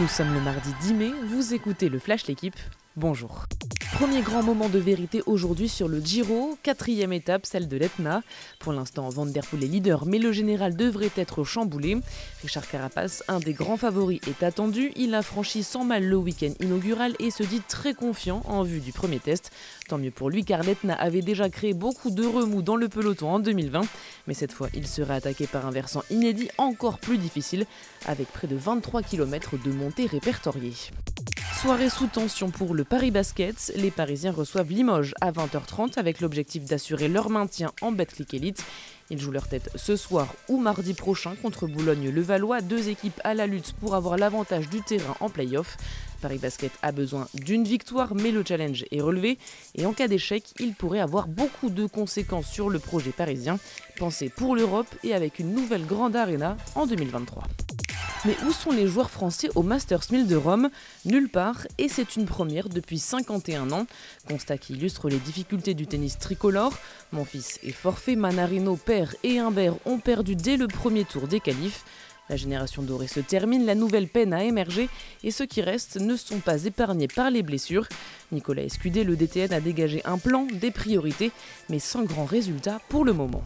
Nous sommes le mardi 10 mai, vous écoutez le Flash L'équipe, bonjour. Premier grand moment de vérité aujourd'hui sur le Giro, quatrième étape, celle de l'Etna. Pour l'instant, Van Der Poel est leader, mais le général devrait être chamboulé. Richard Carapace, un des grands favoris, est attendu. Il a franchi sans mal le week-end inaugural et se dit très confiant en vue du premier test. Tant mieux pour lui car l'Etna avait déjà créé beaucoup de remous dans le peloton en 2020. Mais cette fois, il sera attaqué par un versant inédit encore plus difficile, avec près de 23 km de montée répertoriée. Soirée sous tension pour le Paris Basket. Les Parisiens reçoivent Limoges à 20h30 avec l'objectif d'assurer leur maintien en Betclic Elite. Ils jouent leur tête ce soir ou mardi prochain contre Boulogne-le-Valois, deux équipes à la lutte pour avoir l'avantage du terrain en play-off. Paris Basket a besoin d'une victoire, mais le challenge est relevé et en cas d'échec, il pourrait avoir beaucoup de conséquences sur le projet parisien, pensé pour l'Europe et avec une nouvelle grande arena en 2023. Mais où sont les joueurs français au Masters 1000 de Rome Nulle part, et c'est une première depuis 51 ans. Constat qui illustre les difficultés du tennis tricolore. Mon fils est forfait, Manarino, père et Humbert ont perdu dès le premier tour des qualifs. La génération dorée se termine, la nouvelle peine à émerger et ceux qui restent ne sont pas épargnés par les blessures. Nicolas Escudé, le DTN, a dégagé un plan, des priorités, mais sans grand résultat pour le moment.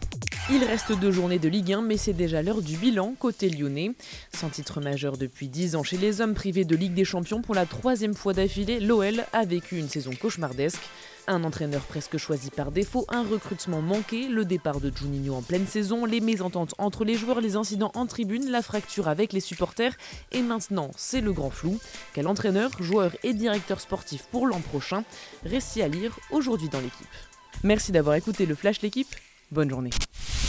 Il reste deux journées de Ligue 1, mais c'est déjà l'heure du bilan côté lyonnais. Sans titre majeur depuis 10 ans chez les hommes privés de Ligue des Champions pour la troisième fois d'affilée, l'OL a vécu une saison cauchemardesque. Un entraîneur presque choisi par défaut, un recrutement manqué, le départ de Juninho en pleine saison, les mésententes entre les joueurs, les incidents en tribune, la fracture avec les supporters, et maintenant c'est le grand flou. Quel entraîneur, joueur et directeur sportif pour l'an prochain? Récit à lire aujourd'hui dans l'équipe. Merci d'avoir écouté le Flash l'équipe, bonne journée.